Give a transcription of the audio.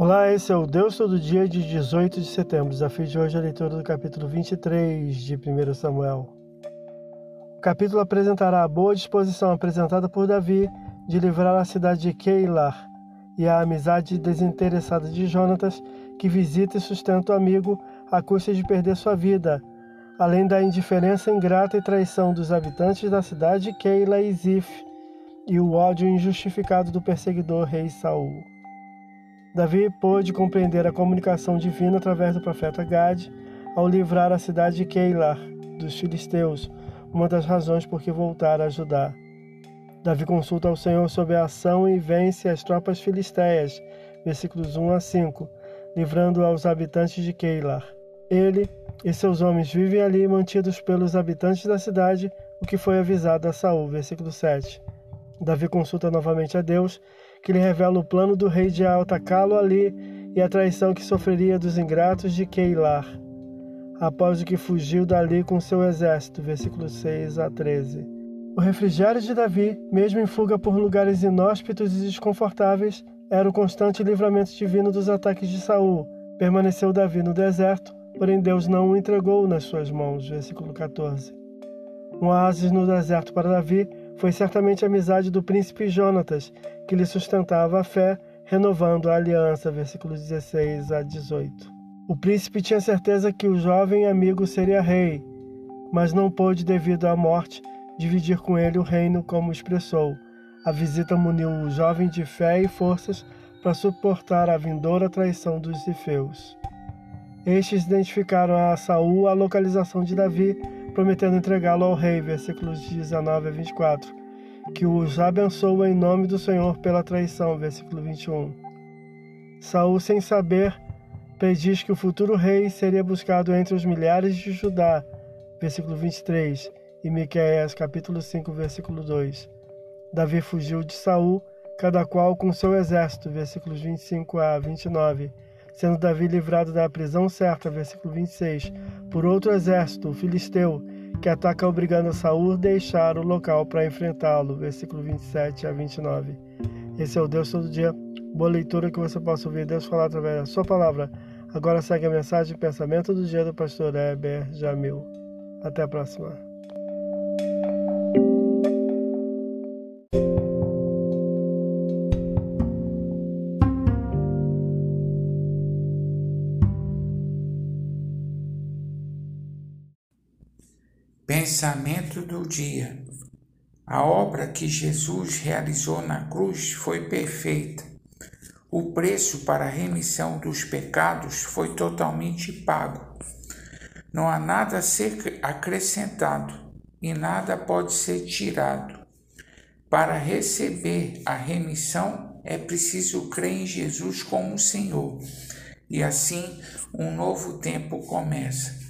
Olá, esse é o Deus Todo Dia de 18 de setembro. Desafio de hoje é a leitura do capítulo 23 de 1 Samuel. O capítulo apresentará a boa disposição apresentada por Davi de livrar a cidade de Keilar e a amizade desinteressada de Jonatas, que visita e sustenta o amigo à custa de perder sua vida, além da indiferença ingrata e traição dos habitantes da cidade de Keila e Zif, e o ódio injustificado do perseguidor rei Saul. Davi pôde compreender a comunicação divina através do profeta Gad ao livrar a cidade de Keilar dos filisteus, uma das razões por que voltar a Judá. Davi consulta ao Senhor sobre a ação e vence as tropas filisteias, versículos 1 a 5, livrando aos habitantes de Keilar. Ele e seus homens vivem ali mantidos pelos habitantes da cidade, o que foi avisado a Saul, versículo 7. Davi consulta novamente a Deus, que lhe revela o plano do rei de atacá-lo ali e a traição que sofreria dos ingratos de Keilar, após o que fugiu dali com seu exército. Versículos 6 a 13. O refrigério de Davi, mesmo em fuga por lugares inóspitos e desconfortáveis, era o constante livramento divino dos ataques de Saul. Permaneceu Davi no deserto, porém Deus não o entregou nas suas mãos. Versículo 14. Um oásis no deserto para Davi foi certamente a amizade do príncipe Jonatas, que lhe sustentava a fé, renovando a aliança. Versículos 16 a 18. O príncipe tinha certeza que o jovem amigo seria rei, mas não pôde, devido à morte, dividir com ele o reino como expressou. A visita muniu o jovem de fé e forças para suportar a vindoura traição dos Zifeus. Estes identificaram a Saul a localização de Davi prometendo entregá-lo ao rei, versículos 19 a 24, que os abençoa em nome do Senhor pela traição, versículo 21. Saul, sem saber, prediz que o futuro rei seria buscado entre os milhares de Judá, versículo 23, e Miqueias, capítulo 5, versículo 2. Davi fugiu de Saul, cada qual com seu exército, versículos 25 a 29 sendo Davi livrado da prisão certa, versículo 26, por outro exército, o filisteu, que ataca obrigando a Saul a deixar o local para enfrentá-lo, versículo 27 a 29. Esse é o Deus todo dia. Boa leitura que você possa ouvir Deus falar através da sua palavra. Agora segue a mensagem e pensamento do dia do pastor Heber Jamil. Até a próxima. Pensamento do dia. A obra que Jesus realizou na cruz foi perfeita. O preço para a remissão dos pecados foi totalmente pago. Não há nada a ser acrescentado e nada pode ser tirado. Para receber a remissão é preciso crer em Jesus como Senhor. E assim um novo tempo começa.